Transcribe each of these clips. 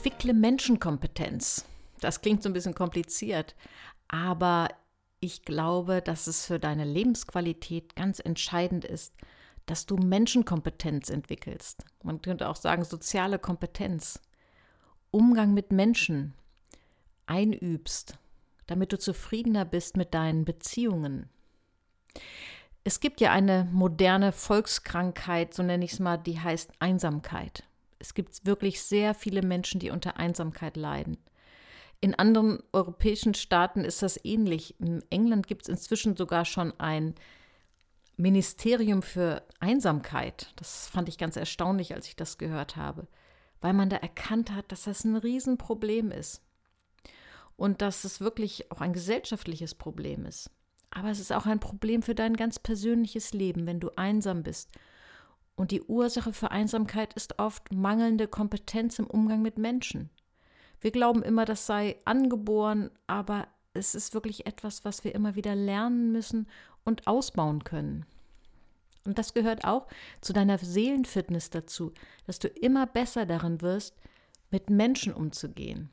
Entwickle Menschenkompetenz. Das klingt so ein bisschen kompliziert, aber ich glaube, dass es für deine Lebensqualität ganz entscheidend ist, dass du Menschenkompetenz entwickelst. Man könnte auch sagen soziale Kompetenz. Umgang mit Menschen einübst, damit du zufriedener bist mit deinen Beziehungen. Es gibt ja eine moderne Volkskrankheit, so nenne ich es mal, die heißt Einsamkeit. Es gibt wirklich sehr viele Menschen, die unter Einsamkeit leiden. In anderen europäischen Staaten ist das ähnlich. In England gibt es inzwischen sogar schon ein Ministerium für Einsamkeit. Das fand ich ganz erstaunlich, als ich das gehört habe, weil man da erkannt hat, dass das ein Riesenproblem ist und dass es wirklich auch ein gesellschaftliches Problem ist. Aber es ist auch ein Problem für dein ganz persönliches Leben, wenn du einsam bist. Und die Ursache für Einsamkeit ist oft mangelnde Kompetenz im Umgang mit Menschen. Wir glauben immer, das sei angeboren, aber es ist wirklich etwas, was wir immer wieder lernen müssen und ausbauen können. Und das gehört auch zu deiner Seelenfitness dazu, dass du immer besser darin wirst, mit Menschen umzugehen.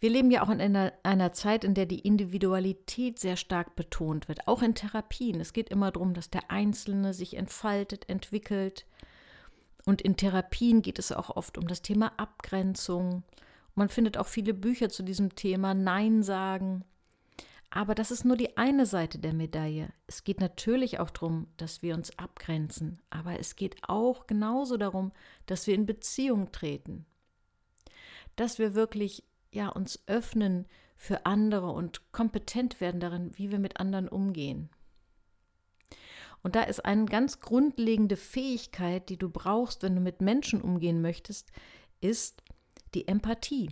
Wir leben ja auch in einer, einer, Zeit, in der die Individualität sehr stark betont wird, auch in Therapien. Es geht immer darum, dass der Einzelne sich entfaltet, entwickelt. Und in Therapien geht es auch oft um das Thema Abgrenzung. Man findet auch viele Bücher zu diesem Thema, Nein sagen. Aber das ist nur die eine Seite der Medaille. Es geht natürlich auch darum, dass wir uns abgrenzen, aber es geht auch genauso darum, dass wir in Beziehung treten. Dass wir wirklich ja, uns öffnen für andere und kompetent werden darin, wie wir mit anderen umgehen. Und da ist eine ganz grundlegende Fähigkeit, die du brauchst, wenn du mit Menschen umgehen möchtest, ist die Empathie.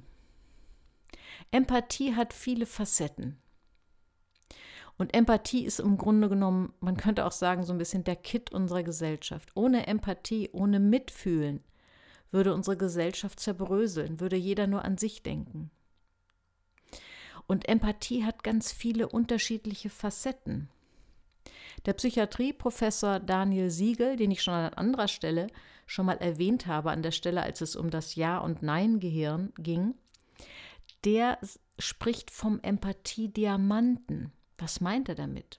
Empathie hat viele Facetten. Und Empathie ist im Grunde genommen, man könnte auch sagen, so ein bisschen der Kit unserer Gesellschaft. Ohne Empathie, ohne Mitfühlen würde unsere Gesellschaft zerbröseln, würde jeder nur an sich denken. Und Empathie hat ganz viele unterschiedliche Facetten. Der Psychiatrieprofessor Daniel Siegel, den ich schon an anderer Stelle schon mal erwähnt habe, an der Stelle, als es um das Ja- und Nein-Gehirn ging, der spricht vom Empathie-Diamanten. Was meint er damit?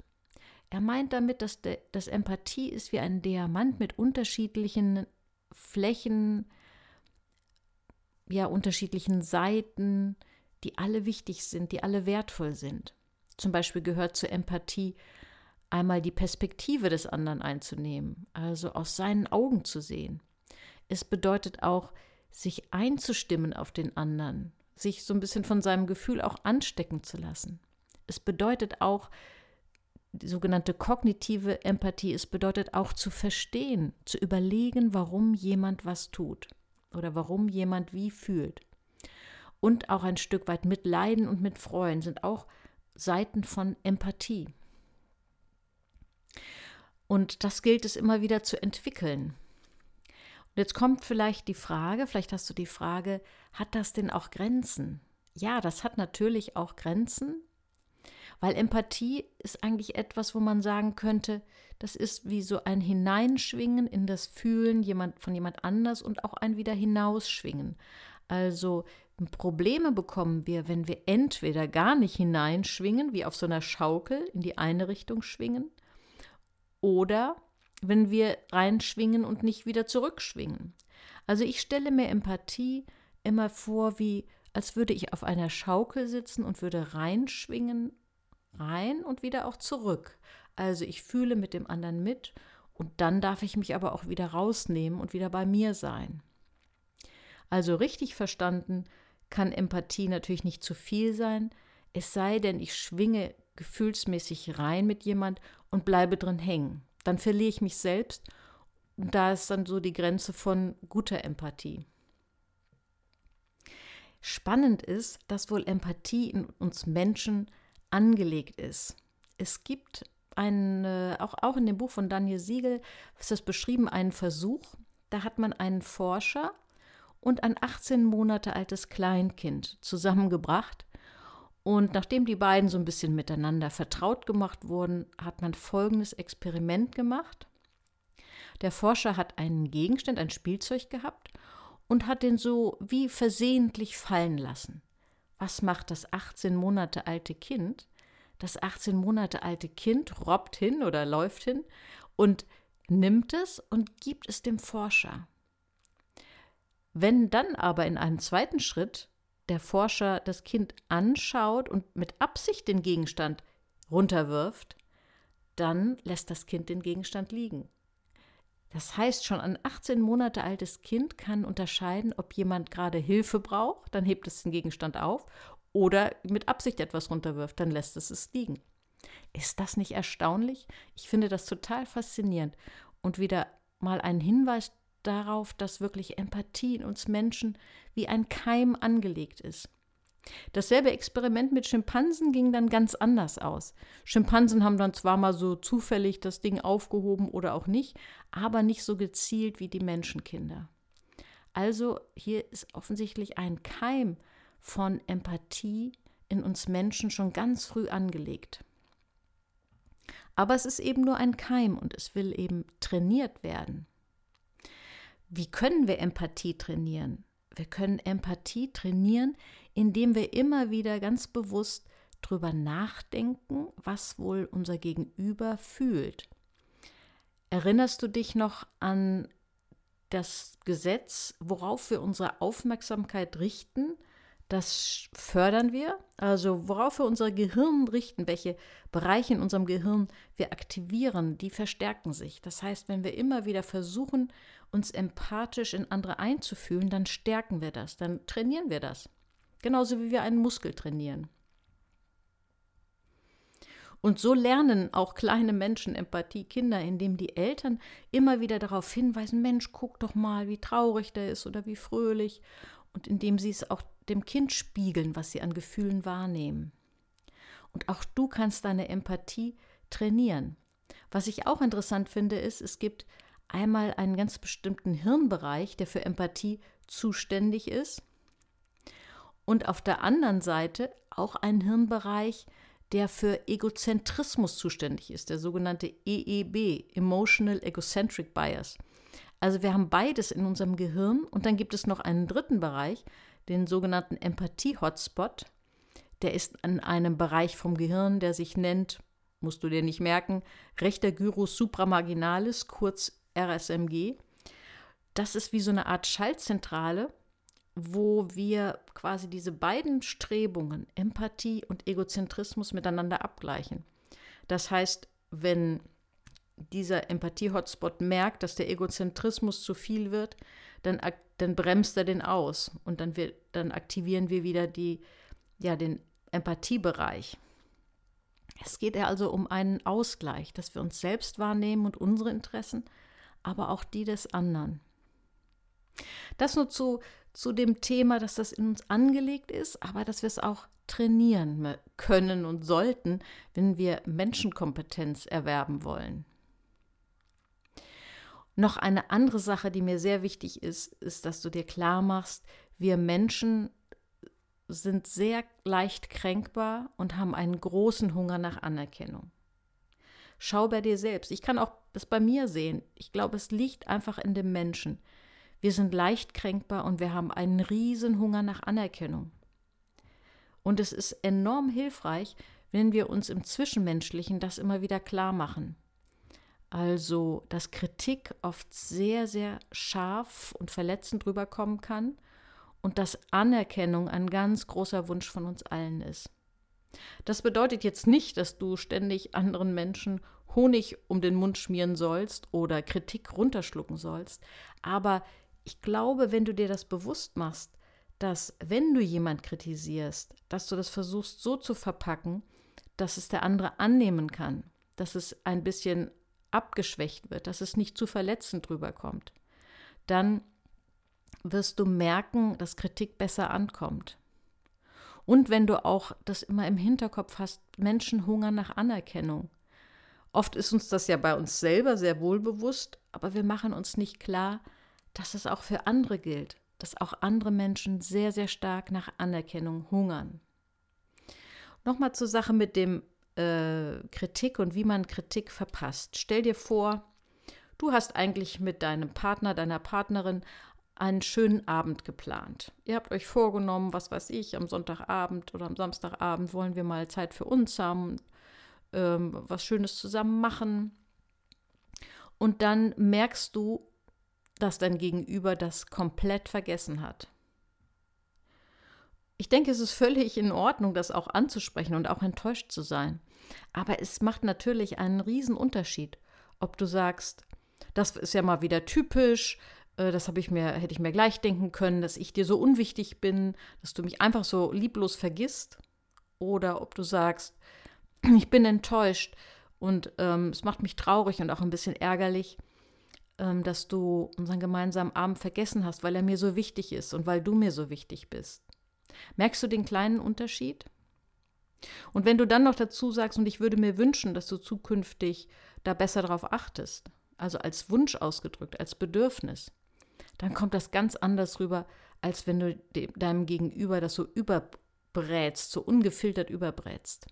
Er meint damit, dass, de, dass Empathie ist wie ein Diamant mit unterschiedlichen Flächen, ja, unterschiedlichen Seiten, die alle wichtig sind, die alle wertvoll sind. Zum Beispiel gehört zur Empathie einmal die Perspektive des anderen einzunehmen, also aus seinen Augen zu sehen. Es bedeutet auch, sich einzustimmen auf den anderen, sich so ein bisschen von seinem Gefühl auch anstecken zu lassen. Es bedeutet auch, die sogenannte kognitive Empathie, es bedeutet auch zu verstehen, zu überlegen, warum jemand was tut oder warum jemand wie fühlt. Und auch ein Stück weit mitleiden und mitfreuen sind auch Seiten von Empathie. Und das gilt es immer wieder zu entwickeln. Und jetzt kommt vielleicht die Frage, vielleicht hast du die Frage, hat das denn auch Grenzen? Ja, das hat natürlich auch Grenzen, weil Empathie ist eigentlich etwas, wo man sagen könnte, das ist wie so ein Hineinschwingen in das Fühlen jemand, von jemand anders und auch ein wieder hinausschwingen. Also Probleme bekommen wir, wenn wir entweder gar nicht hineinschwingen, wie auf so einer Schaukel in die eine Richtung schwingen, oder wenn wir reinschwingen und nicht wieder zurückschwingen. Also ich stelle mir Empathie immer vor, wie als würde ich auf einer Schaukel sitzen und würde reinschwingen, rein und wieder auch zurück. Also ich fühle mit dem anderen mit und dann darf ich mich aber auch wieder rausnehmen und wieder bei mir sein. Also richtig verstanden kann Empathie natürlich nicht zu viel sein, es sei denn, ich schwinge gefühlsmäßig rein mit jemand und bleibe drin hängen. Dann verliere ich mich selbst und da ist dann so die Grenze von guter Empathie. Spannend ist, dass wohl Empathie in uns Menschen angelegt ist. Es gibt einen, auch, auch in dem Buch von Daniel Siegel ist das beschrieben, einen Versuch. Da hat man einen Forscher und ein 18 Monate altes Kleinkind zusammengebracht. Und nachdem die beiden so ein bisschen miteinander vertraut gemacht wurden, hat man folgendes Experiment gemacht. Der Forscher hat einen Gegenstand, ein Spielzeug gehabt und hat den so wie versehentlich fallen lassen. Was macht das 18 Monate alte Kind? Das 18 Monate alte Kind robbt hin oder läuft hin und nimmt es und gibt es dem Forscher. Wenn dann aber in einem zweiten Schritt der Forscher das Kind anschaut und mit Absicht den Gegenstand runterwirft, dann lässt das Kind den Gegenstand liegen. Das heißt, schon ein 18 Monate altes Kind kann unterscheiden, ob jemand gerade Hilfe braucht, dann hebt es den Gegenstand auf, oder mit Absicht etwas runterwirft, dann lässt es es liegen. Ist das nicht erstaunlich? Ich finde das total faszinierend und wieder mal ein Hinweis darauf, dass wirklich Empathie in uns Menschen wie ein Keim angelegt ist. Dasselbe Experiment mit Schimpansen ging dann ganz anders aus. Schimpansen haben dann zwar mal so zufällig das Ding aufgehoben oder auch nicht, aber nicht so gezielt wie die Menschenkinder. Also hier ist offensichtlich ein Keim von Empathie in uns Menschen schon ganz früh angelegt. Aber es ist eben nur ein Keim und es will eben trainiert werden. Wie können wir Empathie trainieren? Wir können Empathie trainieren, indem wir immer wieder ganz bewusst drüber nachdenken, was wohl unser Gegenüber fühlt. Erinnerst du dich noch an das Gesetz, worauf wir unsere Aufmerksamkeit richten? Das fördern wir, also worauf wir unser Gehirn richten, welche Bereiche in unserem Gehirn wir aktivieren, die verstärken sich. Das heißt, wenn wir immer wieder versuchen, uns empathisch in andere einzufühlen, dann stärken wir das, dann trainieren wir das. Genauso wie wir einen Muskel trainieren. Und so lernen auch kleine Menschen Empathie, Kinder, indem die Eltern immer wieder darauf hinweisen, Mensch, guck doch mal, wie traurig der ist oder wie fröhlich. Und indem sie es auch dem Kind spiegeln, was sie an Gefühlen wahrnehmen. Und auch du kannst deine Empathie trainieren. Was ich auch interessant finde, ist, es gibt einmal einen ganz bestimmten Hirnbereich, der für Empathie zuständig ist. Und auf der anderen Seite auch einen Hirnbereich, der für Egozentrismus zuständig ist, der sogenannte EEB, Emotional Egocentric Bias. Also wir haben beides in unserem Gehirn und dann gibt es noch einen dritten Bereich, den sogenannten Empathie-Hotspot. Der ist in einem Bereich vom Gehirn, der sich nennt, musst du dir nicht merken, rechter Gyrus supramarginalis, kurz RSMG. Das ist wie so eine Art Schaltzentrale, wo wir quasi diese beiden Strebungen, Empathie und Egozentrismus, miteinander abgleichen. Das heißt, wenn dieser Empathie-Hotspot merkt, dass der Egozentrismus zu viel wird, dann, dann bremst er den aus und dann, wir, dann aktivieren wir wieder die, ja, den Empathiebereich. Es geht ja also um einen Ausgleich, dass wir uns selbst wahrnehmen und unsere Interessen, aber auch die des anderen. Das nur zu, zu dem Thema, dass das in uns angelegt ist, aber dass wir es auch trainieren können und sollten, wenn wir Menschenkompetenz erwerben wollen. Noch eine andere Sache, die mir sehr wichtig ist, ist, dass du dir klar machst, wir Menschen sind sehr leicht kränkbar und haben einen großen Hunger nach Anerkennung. Schau bei dir selbst. Ich kann auch das bei mir sehen. Ich glaube, es liegt einfach in dem Menschen. Wir sind leicht kränkbar und wir haben einen riesen Hunger nach Anerkennung. Und es ist enorm hilfreich, wenn wir uns im Zwischenmenschlichen das immer wieder klar machen. Also, dass Kritik oft sehr, sehr scharf und verletzend rüberkommen kann und dass Anerkennung ein ganz großer Wunsch von uns allen ist. Das bedeutet jetzt nicht, dass du ständig anderen Menschen Honig um den Mund schmieren sollst oder Kritik runterschlucken sollst, aber ich glaube, wenn du dir das bewusst machst, dass wenn du jemand kritisierst, dass du das versuchst so zu verpacken, dass es der andere annehmen kann, dass es ein bisschen abgeschwächt wird, dass es nicht zu verletzend rüberkommt, dann wirst du merken, dass Kritik besser ankommt. Und wenn du auch das immer im Hinterkopf hast, Menschen hungern nach Anerkennung. Oft ist uns das ja bei uns selber sehr wohl bewusst, aber wir machen uns nicht klar, dass es auch für andere gilt, dass auch andere Menschen sehr, sehr stark nach Anerkennung hungern. Nochmal zur Sache mit dem äh, Kritik und wie man Kritik verpasst. Stell dir vor, du hast eigentlich mit deinem Partner, deiner Partnerin einen schönen Abend geplant. Ihr habt euch vorgenommen, was weiß ich, am Sonntagabend oder am Samstagabend wollen wir mal Zeit für uns haben, ähm, was Schönes zusammen machen. Und dann merkst du, dass dein Gegenüber das komplett vergessen hat. Ich denke, es ist völlig in Ordnung, das auch anzusprechen und auch enttäuscht zu sein. Aber es macht natürlich einen riesen Unterschied, ob du sagst, das ist ja mal wieder typisch, äh, das habe ich mir, hätte ich mir gleich denken können, dass ich dir so unwichtig bin, dass du mich einfach so lieblos vergisst. Oder ob du sagst, ich bin enttäuscht und ähm, es macht mich traurig und auch ein bisschen ärgerlich, dass du unseren gemeinsamen Abend vergessen hast, weil er mir so wichtig ist und weil du mir so wichtig bist. Merkst du den kleinen Unterschied? Und wenn du dann noch dazu sagst, und ich würde mir wünschen, dass du zukünftig da besser darauf achtest, also als Wunsch ausgedrückt, als Bedürfnis, dann kommt das ganz anders rüber, als wenn du deinem Gegenüber das so überbrätst, so ungefiltert überbrätst.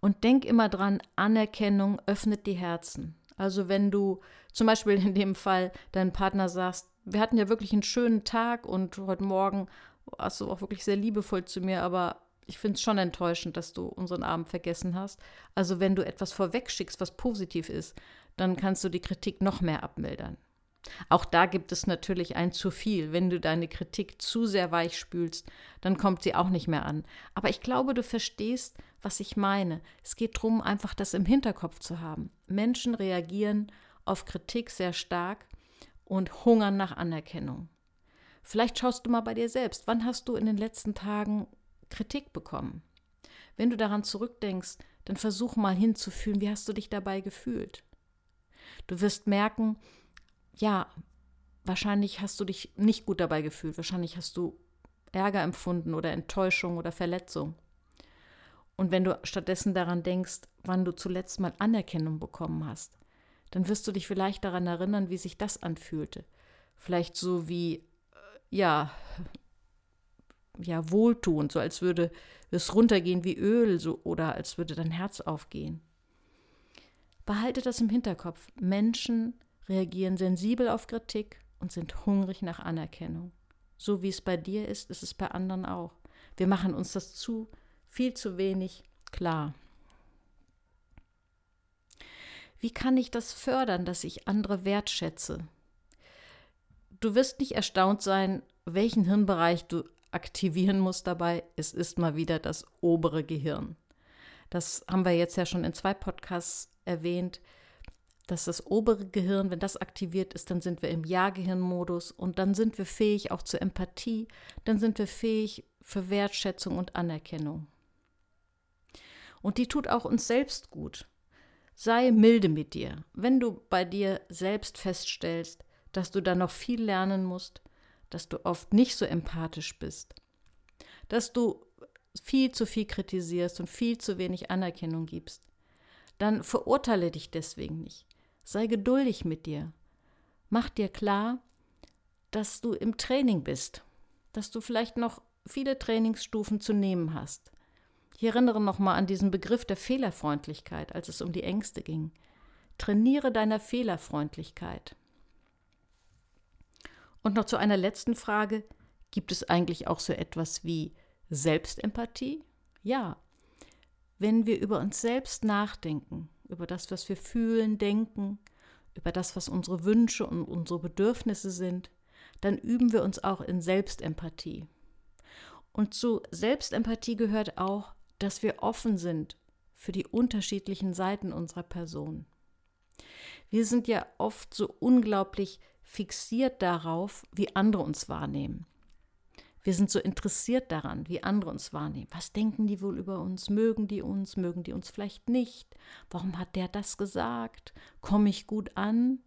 Und denk immer dran, Anerkennung öffnet die Herzen. Also wenn du zum Beispiel in dem Fall deinem Partner sagst, wir hatten ja wirklich einen schönen Tag und heute Morgen warst du auch wirklich sehr liebevoll zu mir, aber ich finde es schon enttäuschend, dass du unseren Abend vergessen hast. Also wenn du etwas vorwegschickst, was positiv ist, dann kannst du die Kritik noch mehr abmildern. Auch da gibt es natürlich ein zu viel. Wenn du deine Kritik zu sehr weich spülst, dann kommt sie auch nicht mehr an. Aber ich glaube, du verstehst, was ich meine. Es geht darum, einfach das im Hinterkopf zu haben. Menschen reagieren auf Kritik sehr stark und hungern nach Anerkennung. Vielleicht schaust du mal bei dir selbst. Wann hast du in den letzten Tagen Kritik bekommen? Wenn du daran zurückdenkst, dann versuch mal hinzufühlen, wie hast du dich dabei gefühlt? Du wirst merken, ja, wahrscheinlich hast du dich nicht gut dabei gefühlt, wahrscheinlich hast du Ärger empfunden oder Enttäuschung oder Verletzung. Und wenn du stattdessen daran denkst, wann du zuletzt mal Anerkennung bekommen hast, dann wirst du dich vielleicht daran erinnern, wie sich das anfühlte. Vielleicht so wie, äh, ja, ja, wohltuend, so als würde es runtergehen wie Öl so, oder als würde dein Herz aufgehen. Behalte das im Hinterkopf. Menschen reagieren sensibel auf Kritik und sind hungrig nach Anerkennung. So wie es bei dir ist, ist es bei anderen auch. Wir machen uns das zu, viel zu wenig klar. Wie kann ich das fördern, dass ich andere wertschätze? Du wirst nicht erstaunt sein, welchen Hirnbereich du aktivieren musst dabei. Es ist mal wieder das obere Gehirn. Das haben wir jetzt ja schon in zwei Podcasts erwähnt dass das obere Gehirn, wenn das aktiviert ist, dann sind wir im Ja-Gehirn-Modus und dann sind wir fähig auch zur Empathie, dann sind wir fähig für Wertschätzung und Anerkennung. Und die tut auch uns selbst gut. Sei milde mit dir. Wenn du bei dir selbst feststellst, dass du da noch viel lernen musst, dass du oft nicht so empathisch bist, dass du viel zu viel kritisierst und viel zu wenig Anerkennung gibst, dann verurteile dich deswegen nicht. Sei geduldig mit dir. Mach dir klar, dass du im Training bist, dass du vielleicht noch viele Trainingsstufen zu nehmen hast. Ich erinnere nochmal an diesen Begriff der Fehlerfreundlichkeit, als es um die Ängste ging. Trainiere deiner Fehlerfreundlichkeit. Und noch zu einer letzten Frage. Gibt es eigentlich auch so etwas wie Selbstempathie? Ja. Wenn wir über uns selbst nachdenken, über das, was wir fühlen, denken, über das, was unsere Wünsche und unsere Bedürfnisse sind, dann üben wir uns auch in Selbstempathie. Und zu Selbstempathie gehört auch, dass wir offen sind für die unterschiedlichen Seiten unserer Person. Wir sind ja oft so unglaublich fixiert darauf, wie andere uns wahrnehmen. Wir sind so interessiert daran, wie andere uns wahrnehmen. Was denken die wohl über uns? Mögen die uns? Mögen die uns vielleicht nicht? Warum hat der das gesagt? Komme ich gut an?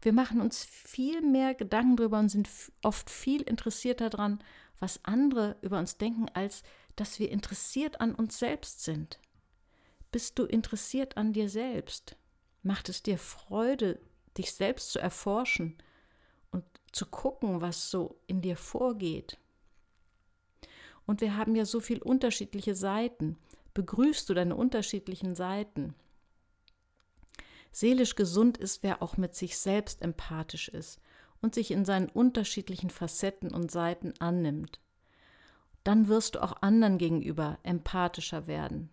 Wir machen uns viel mehr Gedanken darüber und sind oft viel interessierter daran, was andere über uns denken, als dass wir interessiert an uns selbst sind. Bist du interessiert an dir selbst? Macht es dir Freude, dich selbst zu erforschen und zu gucken, was so in dir vorgeht? Und wir haben ja so viele unterschiedliche Seiten. Begrüßt du deine unterschiedlichen Seiten? Seelisch gesund ist, wer auch mit sich selbst empathisch ist und sich in seinen unterschiedlichen Facetten und Seiten annimmt. Dann wirst du auch anderen gegenüber empathischer werden.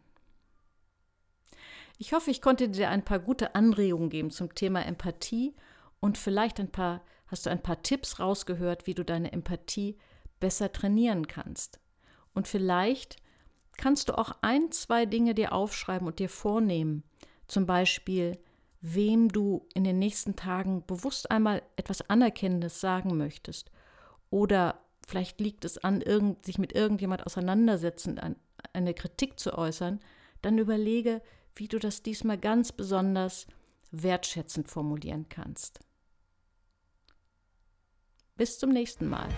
Ich hoffe, ich konnte dir ein paar gute Anregungen geben zum Thema Empathie und vielleicht ein paar, hast du ein paar Tipps rausgehört, wie du deine Empathie besser trainieren kannst. Und vielleicht kannst du auch ein, zwei Dinge dir aufschreiben und dir vornehmen. Zum Beispiel, wem du in den nächsten Tagen bewusst einmal etwas Anerkennendes sagen möchtest. Oder vielleicht liegt es an, irgend, sich mit irgendjemand auseinandersetzen, an, eine Kritik zu äußern. Dann überlege, wie du das diesmal ganz besonders wertschätzend formulieren kannst. Bis zum nächsten Mal.